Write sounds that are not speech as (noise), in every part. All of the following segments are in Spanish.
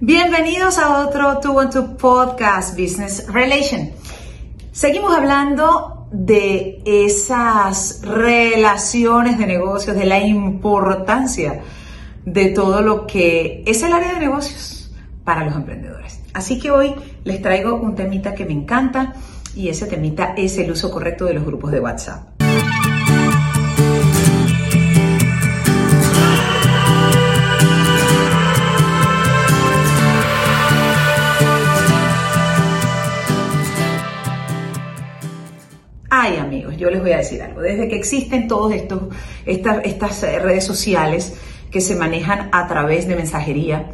Bienvenidos a otro Two on Two Podcast Business Relation. Seguimos hablando de esas relaciones de negocios, de la importancia de todo lo que es el área de negocios para los emprendedores. Así que hoy les traigo un temita que me encanta y ese temita es el uso correcto de los grupos de WhatsApp. Ay amigos, yo les voy a decir algo. Desde que existen estos, estas, estas eh, redes sociales que se manejan a través de mensajería,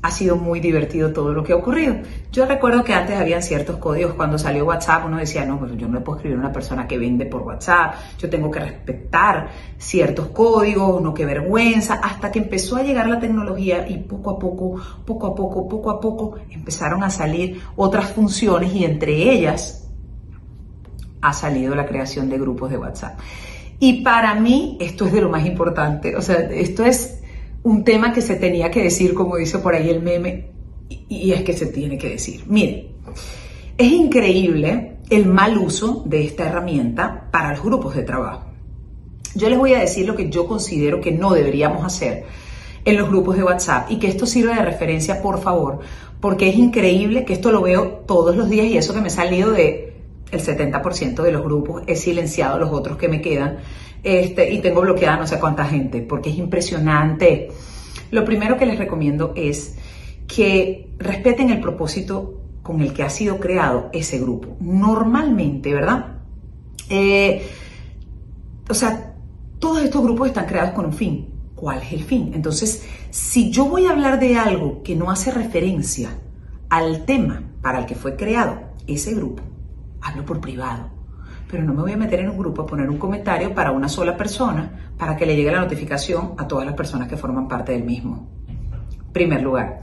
ha sido muy divertido todo lo que ha ocurrido. Yo recuerdo que antes habían ciertos códigos. Cuando salió WhatsApp, uno decía, no, pues yo no le puedo escribir a una persona que vende por WhatsApp. Yo tengo que respetar ciertos códigos, no qué vergüenza. Hasta que empezó a llegar la tecnología y poco a poco, poco a poco, poco a poco empezaron a salir otras funciones y entre ellas ha salido la creación de grupos de WhatsApp. Y para mí esto es de lo más importante, o sea, esto es un tema que se tenía que decir, como dice por ahí el meme, y, es que se tiene que decir. Miren, es increíble el mal uso de esta herramienta para los grupos de trabajo. Yo les voy a decir lo que yo considero que no deberíamos hacer en los grupos de WhatsApp y que esto sirva de referencia, por favor, porque es increíble que esto lo veo todos los días y eso que me ha salido de el 70% de los grupos, he silenciado los otros que me quedan este, y tengo bloqueada no sé cuánta gente, porque es impresionante. Lo primero que les recomiendo es que respeten el propósito con el que ha sido creado ese grupo. Normalmente, ¿verdad? Eh, o sea, todos estos grupos están creados con un fin. ¿Cuál es el fin? Entonces, si yo voy a hablar de algo que no hace referencia al tema para el que fue creado ese grupo, hablo por privado. Pero no me voy a meter en un grupo a poner un comentario para una sola persona para que le llegue la notificación a todas las personas que forman parte del mismo. Primer lugar.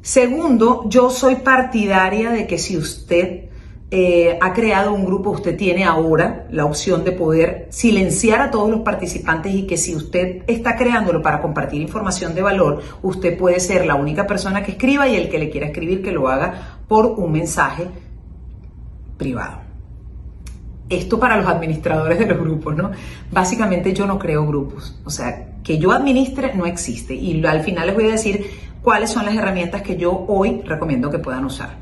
Segundo, yo soy partidaria de que si usted eh, ha creado un grupo, usted tiene ahora la opción de poder silenciar a todos los participantes y que si usted está creándolo para compartir información de valor, usted puede ser la única persona que escriba y el que le quiera escribir que lo haga por un mensaje privado. Esto para los administradores de los grupos, ¿no? Básicamente yo no creo grupos, o sea, que yo administre no existe y al final les voy a decir cuáles son las herramientas que yo hoy recomiendo que puedan usar.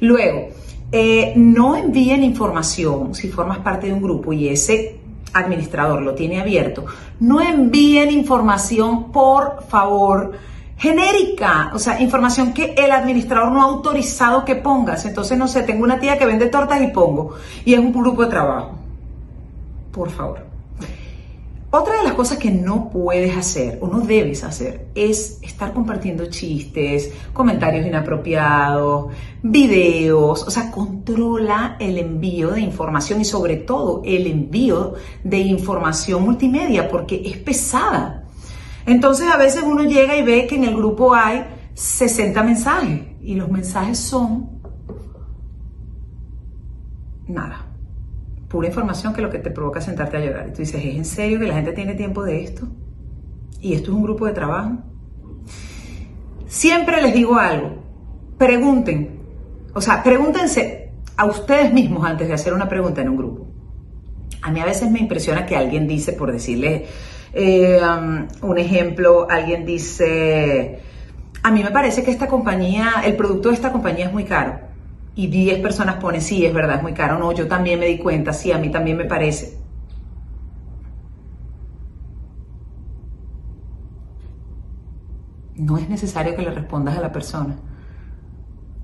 Luego, eh, no envíen información si formas parte de un grupo y ese administrador lo tiene abierto. No envíen información, por favor, genérica, o sea, información que el administrador no ha autorizado que pongas. Entonces, no sé, tengo una tía que vende tortas y pongo, y es un grupo de trabajo. Por favor. Otra de las cosas que no puedes hacer o no debes hacer es estar compartiendo chistes, comentarios inapropiados, videos, o sea, controla el envío de información y sobre todo el envío de información multimedia porque es pesada. Entonces a veces uno llega y ve que en el grupo hay 60 mensajes y los mensajes son nada, pura información que lo que te provoca es sentarte a llorar. Y tú dices, ¿es en serio que la gente tiene tiempo de esto? ¿Y esto es un grupo de trabajo? Siempre les digo algo, pregunten, o sea, pregúntense a ustedes mismos antes de hacer una pregunta en un grupo. A mí a veces me impresiona que alguien dice, por decirle, eh, um, un ejemplo, alguien dice, a mí me parece que esta compañía, el producto de esta compañía es muy caro. Y 10 personas ponen, sí, es verdad, es muy caro. No, yo también me di cuenta, sí, a mí también me parece. No es necesario que le respondas a la persona.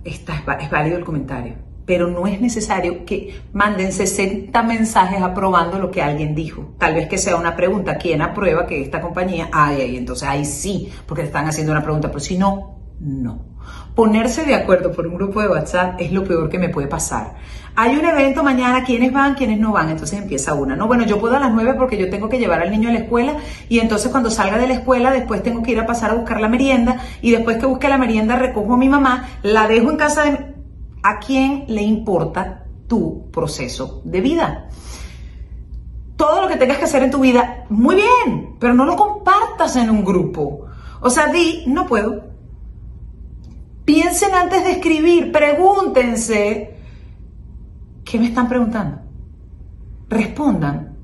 Está, es válido el comentario pero no es necesario que manden 60 mensajes aprobando lo que alguien dijo. Tal vez que sea una pregunta, ¿quién aprueba que esta compañía? Ay, ay, entonces ahí sí, porque están haciendo una pregunta, pero si no, no. Ponerse de acuerdo por un grupo de WhatsApp es lo peor que me puede pasar. Hay un evento mañana, ¿quiénes van, quiénes no van? Entonces empieza una. No, bueno, yo puedo a las 9 porque yo tengo que llevar al niño a la escuela y entonces cuando salga de la escuela después tengo que ir a pasar a buscar la merienda y después que busque la merienda recojo a mi mamá, la dejo en casa de ¿A quién le importa tu proceso de vida? Todo lo que tengas que hacer en tu vida, muy bien, pero no lo compartas en un grupo. O sea, di, no puedo. Piensen antes de escribir, pregúntense, ¿qué me están preguntando? Respondan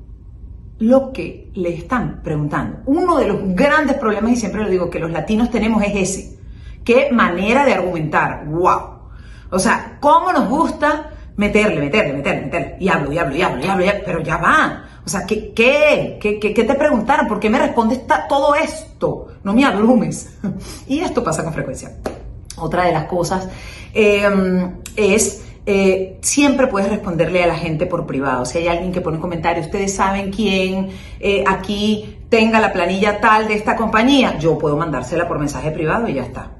lo que le están preguntando. Uno de los grandes problemas, y siempre lo digo, que los latinos tenemos es ese. ¿Qué manera de argumentar? ¡Wow! O sea, ¿cómo nos gusta meterle, meterle, meterle, meterle? Y hablo, y hablo, y hablo, y hablo, pero ya va. O sea, ¿qué, qué, qué, qué, te preguntaron? ¿Por qué me respondes todo esto? No me abrumes. (laughs) y esto pasa con frecuencia. Otra de las cosas em, es eh, siempre puedes responderle a la gente por privado. Si hay alguien que pone un comentario, ustedes saben quién eh, aquí tenga la planilla tal de esta compañía, yo puedo mandársela por mensaje privado y ya está.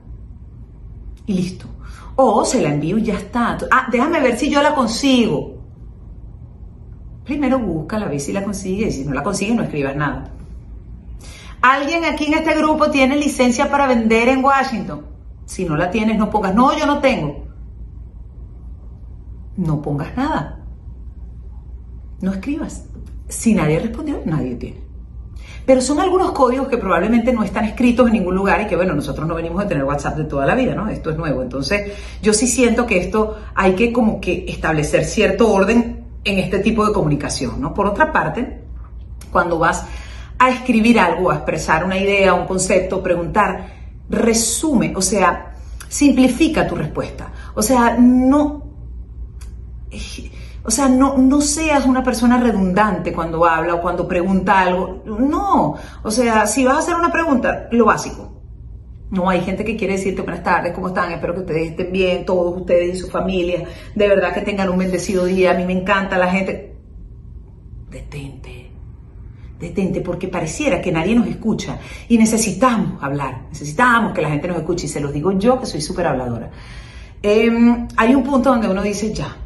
Y listo. O se la envío y ya está. Ah, déjame ver si yo la consigo. Primero busca la si la consigue y si no la consigue no escribas nada. ¿Alguien aquí en este grupo tiene licencia para vender en Washington? Si no la tienes, no pongas, no, yo no tengo no pongas nada. No escribas. Si nadie respondió, nadie tiene. Pero son algunos códigos que probablemente no están escritos en ningún lugar y que, bueno, nosotros no venimos de tener WhatsApp de toda la vida, ¿no? Esto es nuevo. Entonces, yo sí siento que esto hay que como que establecer cierto orden en este tipo de comunicación, ¿no? Por otra parte, cuando vas a escribir algo, a expresar una idea, un concepto, preguntar, resume, o sea, simplifica tu respuesta. O sea, no, o sea, no, no seas una persona redundante cuando habla o cuando pregunta algo. No. O sea, si vas a hacer una pregunta, lo básico. No, hay gente que quiere decirte buenas tardes, ¿cómo están? Espero que ustedes estén bien, todos ustedes y su familia. De verdad que tengan un bendecido día. A mí me encanta la gente. Detente. Detente, porque pareciera que nadie nos escucha y necesitamos hablar, necesitamos que la gente nos escuche y se los digo yo que soy súper habladora. Em, hay un punto donde uno dice, ya,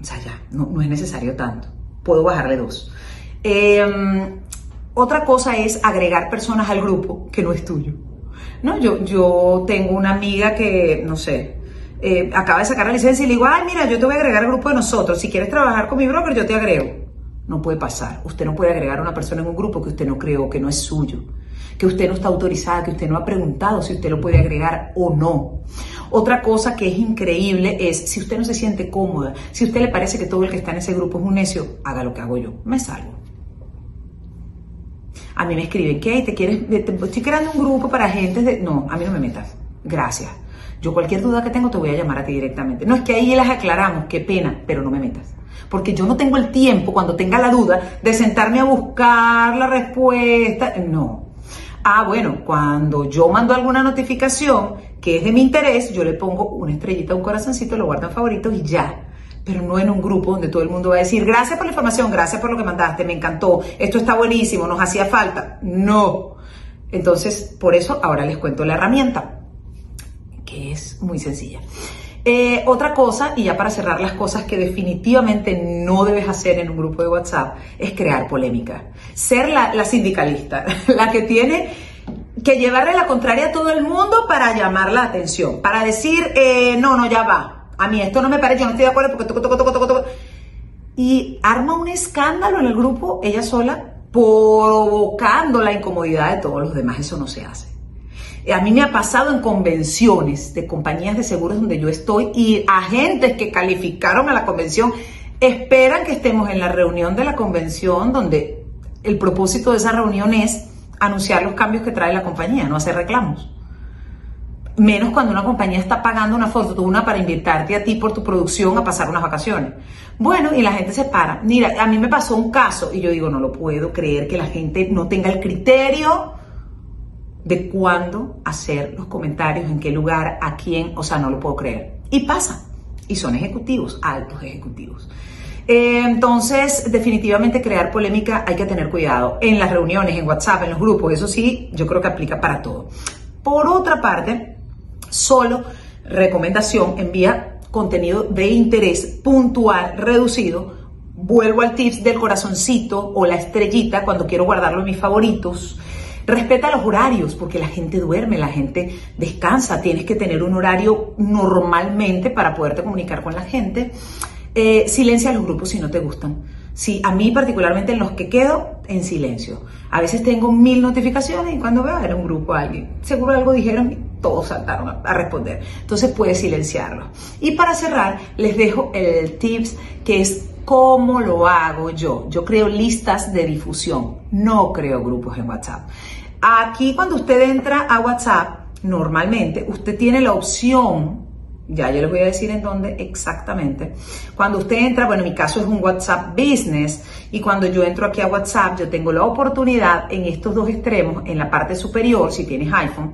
o sea, ya, no, es necesario tanto. Puedo bajarle dos. Em, otra cosa es agregar personas al grupo que no es tuyo. No, yo, yo tengo una amiga que, no sé, eh, acaba de sacar la licencia y le digo, ay, mira, yo te voy a agregar al grupo de nosotros. Si quieres trabajar con mi broker, yo te agrego. No puede pasar. Usted no puede agregar a una persona en un grupo que usted no creó, que no es suyo que usted no está autorizada, que usted no ha preguntado si usted lo puede agregar o no. Otra cosa que es increíble es, si usted no se siente cómoda, si usted le parece que todo el que está en ese grupo es un necio, haga lo que hago yo, me salgo. A mí me escriben, ¿qué? ¿Te quieres? estoy creando un grupo para gente de... No, a mí no me metas. Gracias. Yo cualquier duda que tengo te voy a llamar a ti directamente. No es que ahí las aclaramos, qué pena, pero no me metas. Porque yo no tengo el tiempo cuando tenga la duda de sentarme a buscar la respuesta. No, Ah, bueno, cuando yo mando alguna notificación que es de mi interés, yo le pongo una estrellita, un corazoncito, lo guardo en favoritos y ya. Pero no en un grupo donde todo el mundo va a decir, gracias por la información, gracias por lo que mandaste, me encantó, esto está buenísimo, nos hacía falta. No. Entonces, por eso ahora les cuento la herramienta, que es muy sencilla. Eh, otra cosa, y ya para cerrar las cosas que definitivamente no debes hacer en un grupo de WhatsApp, es crear polémica. Ser la, sindicalista, (laughs) la que tiene que llevarle la contraria a todo el mundo para llamar la atención, para decir, eh, no, no, ya va. A mí esto no me parece, yo no estoy de acuerdo porque toco, toco, toco, toco, toco. Y arma un escándalo en el grupo ella sola, provocando la incomodidad de todos los demás. Eso no se hace. A mí me ha pasado en convenciones de compañías de seguros donde yo estoy y agentes que calificaron a la convención esperan que estemos en la reunión de la convención donde el propósito de esa reunión es anunciar los cambios que trae la compañía, no hacer reclamos. Menos cuando una compañía está pagando una fortuna para invitarte a ti por tu producción a pasar unas vacaciones. Bueno, y la gente se para. Mira, a mí me pasó un caso y yo digo, no lo puedo creer que la gente no tenga el criterio de cuándo hacer los comentarios, en qué lugar, a quién, o sea, no lo puedo creer. Y pasa. Y son ejecutivos, altos ejecutivos. Eh, entonces, definitivamente crear polémica hay que tener cuidado en las reuniones, en WhatsApp, en los grupos, eso sí, yo creo que aplica para todo. Por otra parte, solo recomendación, envía contenido de interés puntual, reducido. Vuelvo al tips del corazoncito o la estrellita cuando quiero guardarlo en mis favoritos. Respeta los horarios, porque la gente duerme, la gente descansa, tienes que tener un horario normalmente para poderte comunicar con la gente. Eh, silencia los grupos si no te gustan. Sí, a mí particularmente en los que quedo, en silencio. A veces tengo mil notificaciones y cuando veo era un grupo alguien. Seguro algo dijeron todos saltaron a, responder. Entonces puedes silenciarlo. Y para cerrar, les dejo el tips que es cómo lo hago yo. Yo creo listas de difusión, no creo grupos en WhatsApp. Aquí cuando usted entra a WhatsApp, normalmente usted tiene la opción ya yo les voy a decir en dónde exactamente. Cuando usted entra, bueno, en mi caso es un WhatsApp Business y cuando yo entro aquí a WhatsApp, yo tengo la oportunidad en estos dos extremos, en la parte superior, si tienes iPhone,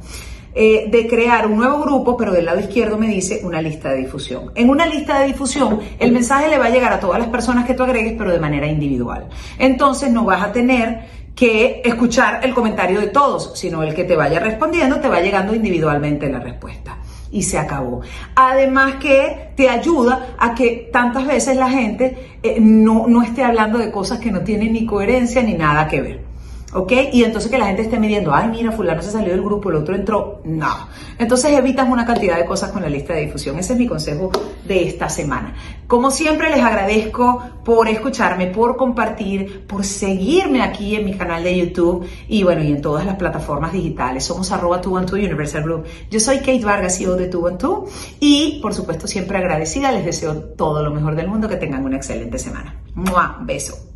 eh, de crear un nuevo grupo, pero del lado izquierdo me dice una lista de difusión. En una lista de difusión, el mensaje le va a llegar a todas las personas que tú agregues, pero de manera individual. Entonces no vas a tener que escuchar el comentario de todos, sino el que te vaya respondiendo, te va llegando individualmente la respuesta y se acabó. Además que te ayuda a que tantas veces la gente eh, no, no esté hablando de cosas que no tienen ni coherencia ni nada que ver. ¿Ok? Y entonces que la gente esté midiendo, ay, mira, fulano se salió del grupo, el otro entró. No. Entonces evitas una cantidad de cosas con la lista de difusión. Ese es mi consejo de esta semana. Como siempre, les agradezco por escucharme, por compartir, por seguirme aquí en mi canal de YouTube y bueno, y en todas las plataformas digitales. Somos arroba Universal Group. Yo soy Kate Vargas, CEO de Tubantu y por supuesto siempre agradecida. Les deseo todo lo mejor del mundo. Que tengan una excelente semana. ¡Mua! Beso.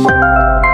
you